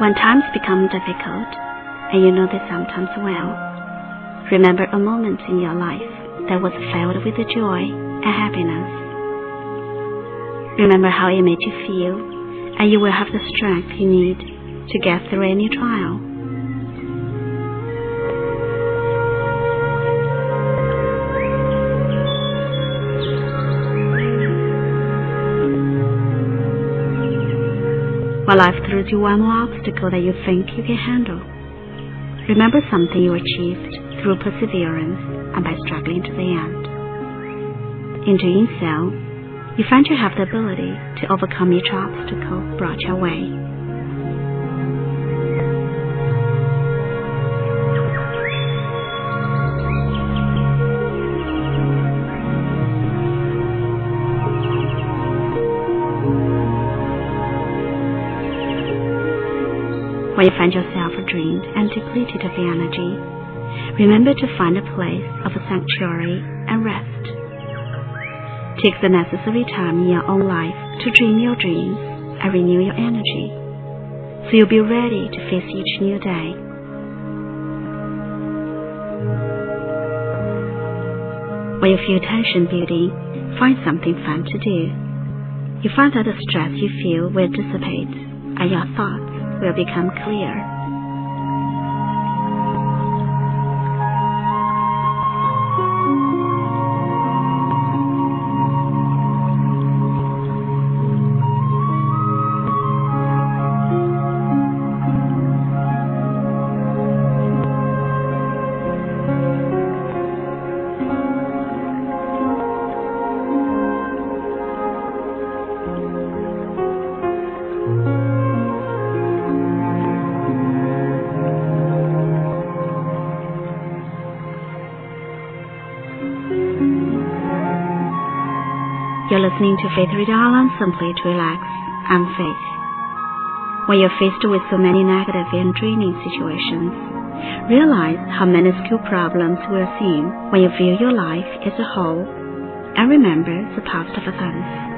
When times become difficult, and you know this sometimes well, remember a moment in your life that was filled with joy and happiness. Remember how it made you feel, and you will have the strength you need to get through any trial. While life throws you one more obstacle that you think you can handle, remember something you achieved through perseverance and by struggling to the end. In doing so, you find you have the ability to overcome each obstacle brought your way. When you find yourself drained and depleted of the energy, remember to find a place of a sanctuary and rest. Take the necessary time in your own life to dream your dreams and renew your energy, so you'll be ready to face each new day. When you feel tension building, find something fun to do. You find that the stress you feel will dissipate and your thoughts will become clear. You're listening to Faith Radio Island simply to relax. I'm Faith. When you're faced with so many negative and draining situations, realize how minuscule problems will seem when you view your life as a whole and remember the positive events.